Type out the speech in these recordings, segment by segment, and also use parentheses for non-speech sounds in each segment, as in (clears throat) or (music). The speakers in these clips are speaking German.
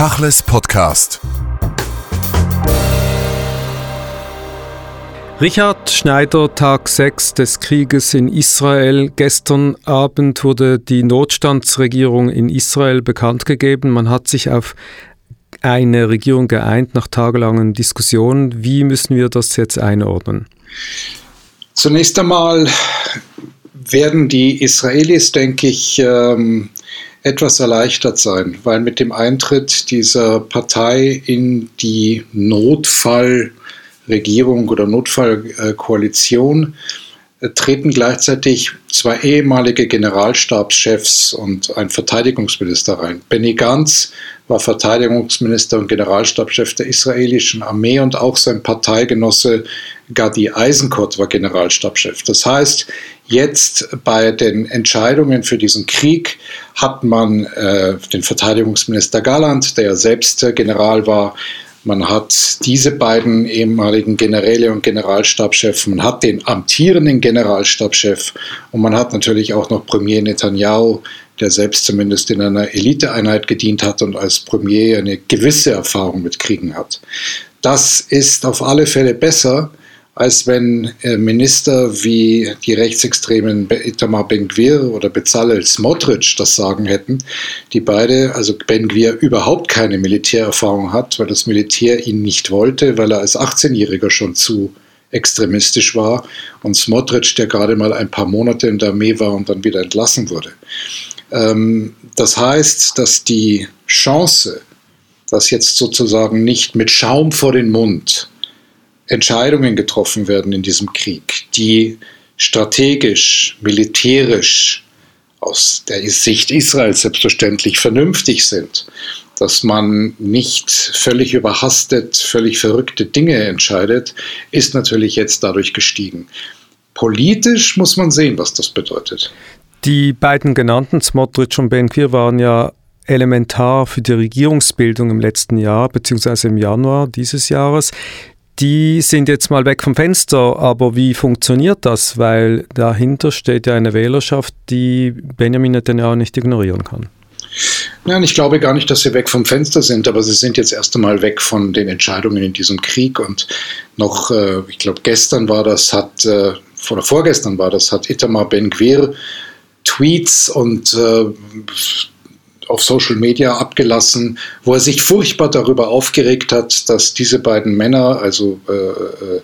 Tachles Podcast. Richard Schneider, Tag 6 des Krieges in Israel. Gestern Abend wurde die Notstandsregierung in Israel bekannt gegeben. Man hat sich auf eine Regierung geeint nach tagelangen Diskussionen. Wie müssen wir das jetzt einordnen? Zunächst einmal werden die Israelis, denke ich, ähm, etwas erleichtert sein, weil mit dem Eintritt dieser Partei in die Notfall Regierung oder Notfallkoalition äh, treten gleichzeitig zwei ehemalige Generalstabschefs und ein Verteidigungsminister rein. Benny Gantz war Verteidigungsminister und Generalstabschef der israelischen Armee und auch sein Parteigenosse Gadi Eisenkot war Generalstabschef. Das heißt, jetzt bei den Entscheidungen für diesen Krieg hat man äh, den Verteidigungsminister Galland, der ja selbst äh, General war, man hat diese beiden ehemaligen Generäle und Generalstabschefs, man hat den amtierenden Generalstabschef und man hat natürlich auch noch Premier Netanyahu, der selbst zumindest in einer Eliteeinheit gedient hat und als Premier eine gewisse Erfahrung mit Kriegen hat. Das ist auf alle Fälle besser, als wenn äh, Minister wie die rechtsextremen Itamar Ben-Gvir oder Bezalel Smotrich das Sagen hätten, die beide, also Ben-Gvir überhaupt keine Militärerfahrung hat, weil das Militär ihn nicht wollte, weil er als 18-Jähriger schon zu extremistisch war und Smotrich, der gerade mal ein paar Monate in der Armee war und dann wieder entlassen wurde. Ähm, das heißt, dass die Chance, dass jetzt sozusagen nicht mit Schaum vor den Mund Entscheidungen getroffen werden in diesem Krieg, die strategisch, militärisch aus der Sicht Israels selbstverständlich vernünftig sind, dass man nicht völlig überhastet, völlig verrückte Dinge entscheidet, ist natürlich jetzt dadurch gestiegen. Politisch muss man sehen, was das bedeutet. Die beiden genannten, Smotrich und Ben-Gvir, waren ja elementar für die Regierungsbildung im letzten Jahr, beziehungsweise im Januar dieses Jahres die sind jetzt mal weg vom Fenster, aber wie funktioniert das? Weil dahinter steht ja eine Wählerschaft, die Benjamin Netanyahu nicht ignorieren kann. Nein, ich glaube gar nicht, dass sie weg vom Fenster sind, aber sie sind jetzt erst einmal weg von den Entscheidungen in diesem Krieg. Und noch, äh, ich glaube, gestern war das, hat, äh, oder vorgestern war das, hat Itamar Ben-Gvir Tweets und äh, auf Social Media abgelassen, wo er sich furchtbar darüber aufgeregt hat, dass diese beiden Männer, also äh, äh,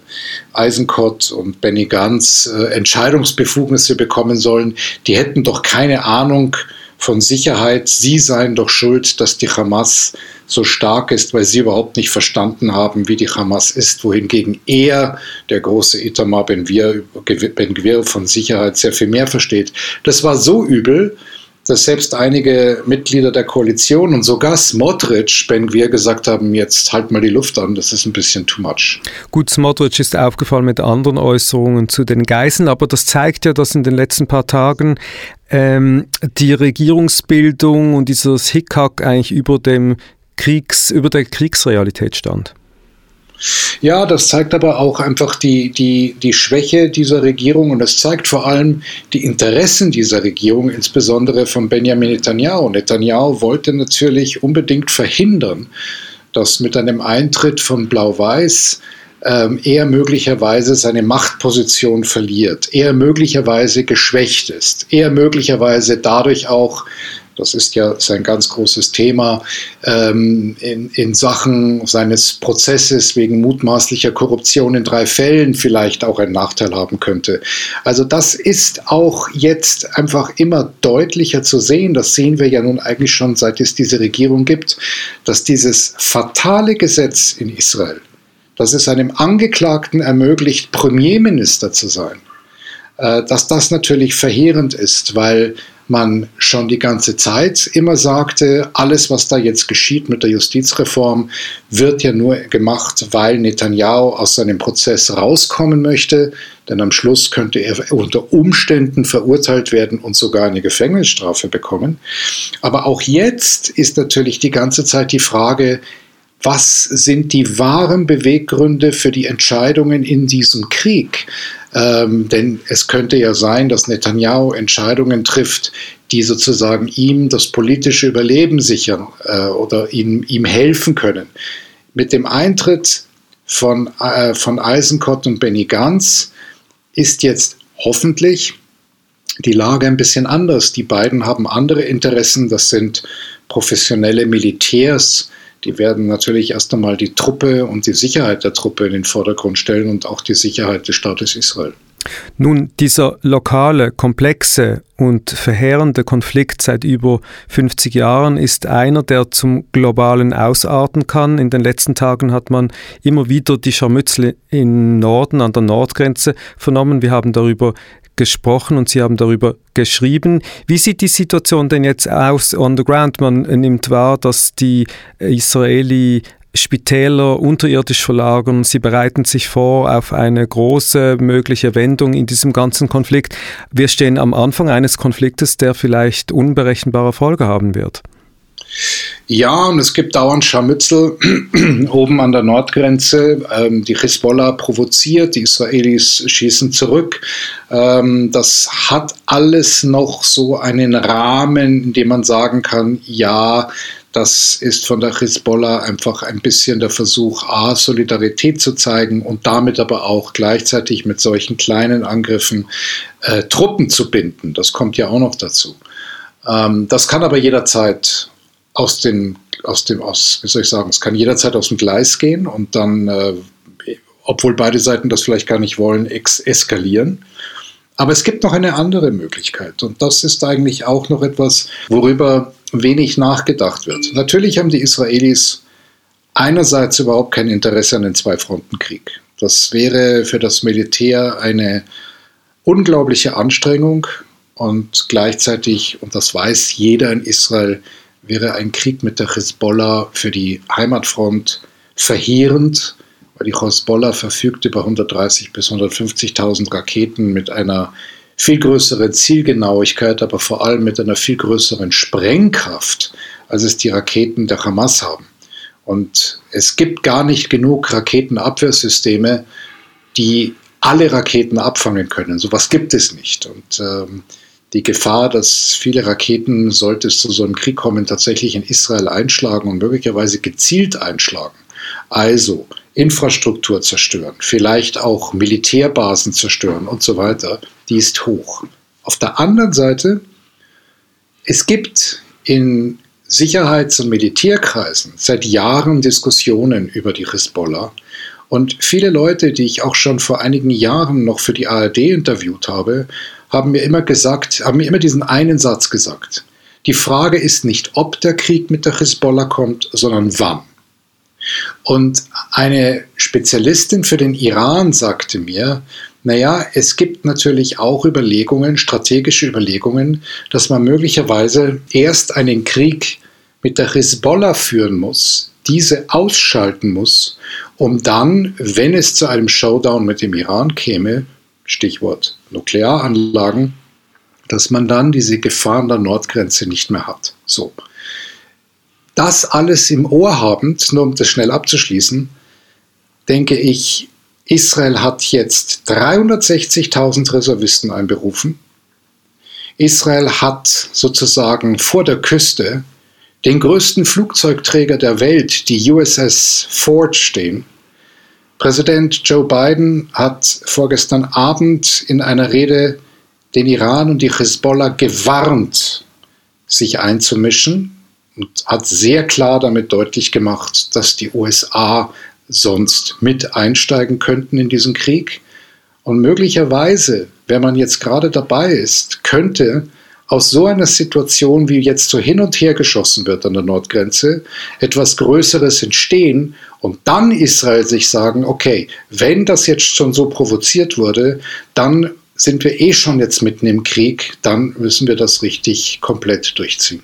Eisenkott und Benny Gantz, äh, Entscheidungsbefugnisse bekommen sollen. Die hätten doch keine Ahnung von Sicherheit. Sie seien doch schuld, dass die Hamas so stark ist, weil sie überhaupt nicht verstanden haben, wie die Hamas ist, wohingegen er, der große Itamar Ben-Gvir, von Sicherheit sehr viel mehr versteht. Das war so übel, dass selbst einige Mitglieder der Koalition und sogar Smotrich, wir gesagt haben, jetzt halt mal die Luft an, das ist ein bisschen too much. Gut, Smotrich ist aufgefallen mit anderen Äußerungen zu den Geiseln, aber das zeigt ja, dass in den letzten paar Tagen ähm, die Regierungsbildung und dieses Hickhack eigentlich über dem Kriegs, über der Kriegsrealität stand. Ja, das zeigt aber auch einfach die, die, die Schwäche dieser Regierung und es zeigt vor allem die Interessen dieser Regierung, insbesondere von Benjamin Netanyahu. Netanyahu wollte natürlich unbedingt verhindern, dass mit einem Eintritt von Blau-Weiß ähm, er möglicherweise seine Machtposition verliert, er möglicherweise geschwächt ist, er möglicherweise dadurch auch das ist ja sein ganz großes Thema ähm, in, in Sachen seines Prozesses wegen mutmaßlicher Korruption in drei Fällen vielleicht auch einen Nachteil haben könnte. Also das ist auch jetzt einfach immer deutlicher zu sehen. Das sehen wir ja nun eigentlich schon, seit es diese Regierung gibt, dass dieses fatale Gesetz in Israel, dass es einem Angeklagten ermöglicht, Premierminister zu sein, äh, dass das natürlich verheerend ist, weil man schon die ganze Zeit immer sagte, alles, was da jetzt geschieht mit der Justizreform, wird ja nur gemacht, weil Netanyahu aus seinem Prozess rauskommen möchte. Denn am Schluss könnte er unter Umständen verurteilt werden und sogar eine Gefängnisstrafe bekommen. Aber auch jetzt ist natürlich die ganze Zeit die Frage, was sind die wahren Beweggründe für die Entscheidungen in diesem Krieg? Ähm, denn es könnte ja sein, dass Netanyahu Entscheidungen trifft, die sozusagen ihm das politische Überleben sichern äh, oder ihm, ihm helfen können. Mit dem Eintritt von, äh, von Eisenkott und Benny Gantz ist jetzt hoffentlich die Lage ein bisschen anders. Die beiden haben andere Interessen. Das sind professionelle Militärs. Die werden natürlich erst einmal die Truppe und die Sicherheit der Truppe in den Vordergrund stellen und auch die Sicherheit des Staates Israel. Nun, dieser lokale, komplexe und verheerende Konflikt seit über 50 Jahren ist einer, der zum globalen ausarten kann. In den letzten Tagen hat man immer wieder die Scharmützel im Norden, an der Nordgrenze vernommen. Wir haben darüber gesprochen und Sie haben darüber geschrieben. Wie sieht die Situation denn jetzt aus on the ground? Man nimmt wahr, dass die Israeli Spitäler unterirdisch verlagern. Sie bereiten sich vor auf eine große mögliche Wendung in diesem ganzen Konflikt. Wir stehen am Anfang eines Konfliktes, der vielleicht unberechenbare Folge haben wird. Ja, und es gibt dauernd Scharmützel (clears throat) oben an der Nordgrenze. Ähm, die Hisbollah provoziert, die Israelis schießen zurück. Ähm, das hat alles noch so einen Rahmen, in dem man sagen kann, ja, das ist von der Hisbollah einfach ein bisschen der Versuch, A, Solidarität zu zeigen und damit aber auch gleichzeitig mit solchen kleinen Angriffen äh, Truppen zu binden. Das kommt ja auch noch dazu. Ähm, das kann aber jederzeit aus dem, aus dem, aus, wie soll ich sagen, es kann jederzeit aus dem Gleis gehen und dann, äh, obwohl beide Seiten das vielleicht gar nicht wollen, eskalieren. Aber es gibt noch eine andere Möglichkeit und das ist eigentlich auch noch etwas, worüber wenig nachgedacht wird. Natürlich haben die Israelis einerseits überhaupt kein Interesse an den Zwei-Fronten-Krieg. Das wäre für das Militär eine unglaubliche Anstrengung und gleichzeitig, und das weiß jeder in Israel, wäre ein Krieg mit der Hezbollah für die Heimatfront verheerend, weil die Hezbollah verfügt über 130.000 bis 150.000 Raketen mit einer viel größeren Zielgenauigkeit, aber vor allem mit einer viel größeren Sprengkraft, als es die Raketen der Hamas haben. Und es gibt gar nicht genug Raketenabwehrsysteme, die alle Raketen abfangen können. So was gibt es nicht. Und ähm, die Gefahr, dass viele Raketen, sollte es zu so einem Krieg kommen, tatsächlich in Israel einschlagen und möglicherweise gezielt einschlagen. Also Infrastruktur zerstören, vielleicht auch Militärbasen zerstören und so weiter, die ist hoch. Auf der anderen Seite, es gibt in Sicherheits- und Militärkreisen seit Jahren Diskussionen über die Hisbollah. Und viele Leute, die ich auch schon vor einigen Jahren noch für die ARD interviewt habe, haben mir immer gesagt, haben mir immer diesen einen Satz gesagt. Die Frage ist nicht, ob der Krieg mit der Hisbollah kommt, sondern wann. Und eine Spezialistin für den Iran sagte mir, naja, es gibt natürlich auch Überlegungen, strategische Überlegungen, dass man möglicherweise erst einen Krieg mit der Hisbollah führen muss, diese ausschalten muss, um dann, wenn es zu einem Showdown mit dem Iran käme, Stichwort Nuklearanlagen, dass man dann diese Gefahr an der Nordgrenze nicht mehr hat. So. Das alles im Ohr habend, nur um das schnell abzuschließen, denke ich, Israel hat jetzt 360.000 Reservisten einberufen. Israel hat sozusagen vor der Küste den größten Flugzeugträger der Welt, die USS Ford, stehen. Präsident Joe Biden hat vorgestern Abend in einer Rede den Iran und die Hezbollah gewarnt, sich einzumischen und hat sehr klar damit deutlich gemacht, dass die USA sonst mit einsteigen könnten in diesen Krieg. Und möglicherweise, wenn man jetzt gerade dabei ist, könnte aus so einer Situation, wie jetzt so hin und her geschossen wird an der Nordgrenze, etwas Größeres entstehen und dann Israel sich sagen, okay, wenn das jetzt schon so provoziert wurde, dann sind wir eh schon jetzt mitten im Krieg, dann müssen wir das richtig komplett durchziehen.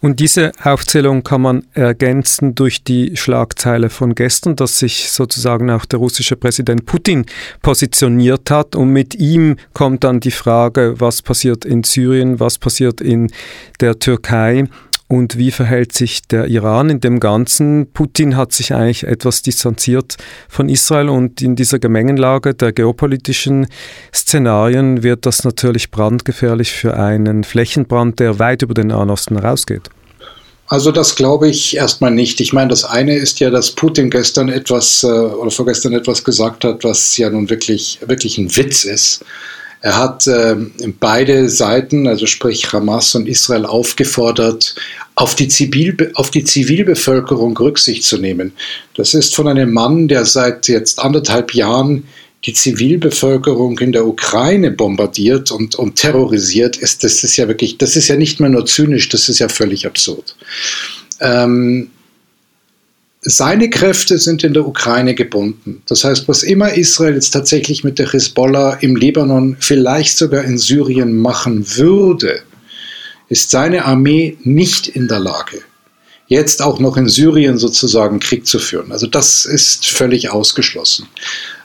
Und diese Aufzählung kann man ergänzen durch die Schlagzeile von gestern, dass sich sozusagen auch der russische Präsident Putin positioniert hat. Und mit ihm kommt dann die Frage, was passiert in Syrien, was passiert in der Türkei. Und wie verhält sich der Iran in dem Ganzen? Putin hat sich eigentlich etwas distanziert von Israel und in dieser Gemengenlage der geopolitischen Szenarien wird das natürlich brandgefährlich für einen Flächenbrand, der weit über den Nahen Osten herausgeht. Also das glaube ich erstmal nicht. Ich meine, das eine ist ja, dass Putin gestern etwas äh, oder vorgestern etwas gesagt hat, was ja nun wirklich, wirklich ein Witz ist. Er hat äh, beide Seiten, also sprich Hamas und Israel, aufgefordert, auf die, Zivil, auf die Zivilbevölkerung Rücksicht zu nehmen. Das ist von einem Mann, der seit jetzt anderthalb Jahren die Zivilbevölkerung in der Ukraine bombardiert und, und terrorisiert, ist das ist ja wirklich, das ist ja nicht mehr nur zynisch, das ist ja völlig absurd. Ähm, seine Kräfte sind in der Ukraine gebunden. Das heißt, was immer Israel jetzt tatsächlich mit der Hisbollah im Libanon, vielleicht sogar in Syrien machen würde, ist seine Armee nicht in der Lage, jetzt auch noch in Syrien sozusagen Krieg zu führen. Also das ist völlig ausgeschlossen.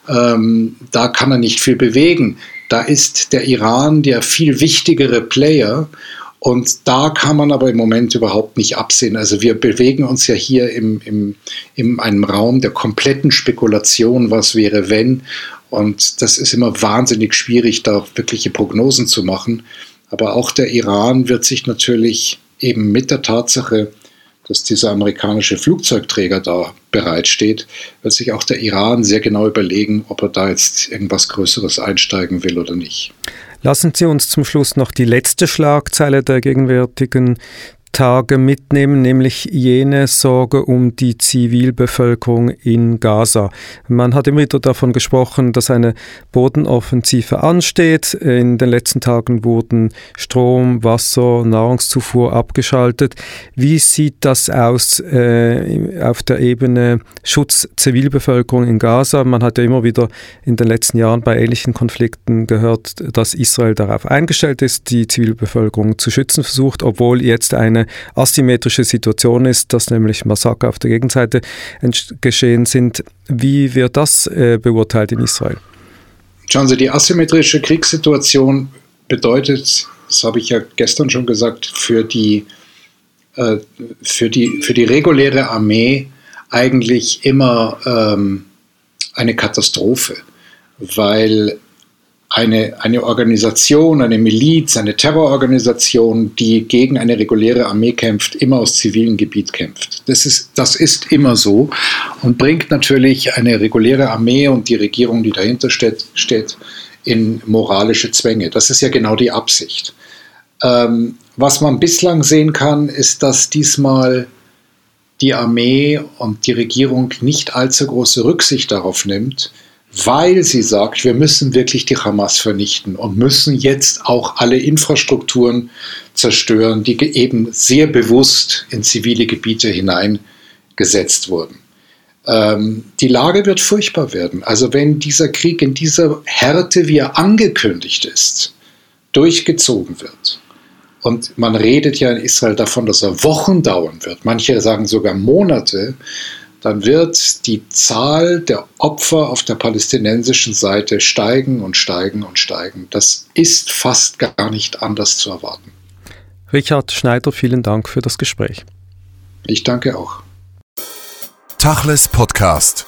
Ähm, da kann er nicht viel bewegen. Da ist der Iran der viel wichtigere Player. Und da kann man aber im Moment überhaupt nicht absehen. Also wir bewegen uns ja hier im, im, in einem Raum der kompletten Spekulation, was wäre, wenn. Und das ist immer wahnsinnig schwierig, da wirkliche Prognosen zu machen. Aber auch der Iran wird sich natürlich eben mit der Tatsache dass dieser amerikanische Flugzeugträger da bereitsteht, wird sich auch der Iran sehr genau überlegen, ob er da jetzt irgendwas Größeres einsteigen will oder nicht. Lassen Sie uns zum Schluss noch die letzte Schlagzeile der gegenwärtigen Tage mitnehmen, nämlich jene Sorge um die Zivilbevölkerung in Gaza. Man hat immer wieder davon gesprochen, dass eine Bodenoffensive ansteht. In den letzten Tagen wurden Strom, Wasser, Nahrungszufuhr abgeschaltet. Wie sieht das aus äh, auf der Ebene Schutz Zivilbevölkerung in Gaza? Man hat ja immer wieder in den letzten Jahren bei ähnlichen Konflikten gehört, dass Israel darauf eingestellt ist, die Zivilbevölkerung zu schützen versucht, obwohl jetzt eine eine asymmetrische Situation ist, dass nämlich Massaker auf der Gegenseite geschehen sind. Wie wird das äh, beurteilt in Israel? Schauen Sie, die asymmetrische Kriegssituation bedeutet, das habe ich ja gestern schon gesagt, für die, äh, für die, für die reguläre Armee eigentlich immer ähm, eine Katastrophe, weil eine, eine Organisation, eine Miliz, eine Terrororganisation, die gegen eine reguläre Armee kämpft, immer aus zivilem Gebiet kämpft. Das ist, das ist immer so und bringt natürlich eine reguläre Armee und die Regierung, die dahinter steht, steht in moralische Zwänge. Das ist ja genau die Absicht. Ähm, was man bislang sehen kann, ist, dass diesmal die Armee und die Regierung nicht allzu große Rücksicht darauf nimmt, weil sie sagt, wir müssen wirklich die Hamas vernichten und müssen jetzt auch alle Infrastrukturen zerstören, die eben sehr bewusst in zivile Gebiete hineingesetzt wurden. Ähm, die Lage wird furchtbar werden. Also wenn dieser Krieg in dieser Härte, wie er angekündigt ist, durchgezogen wird. Und man redet ja in Israel davon, dass er Wochen dauern wird. Manche sagen sogar Monate dann wird die Zahl der Opfer auf der palästinensischen Seite steigen und steigen und steigen. Das ist fast gar nicht anders zu erwarten. Richard Schneider, vielen Dank für das Gespräch. Ich danke auch. Tachles Podcast.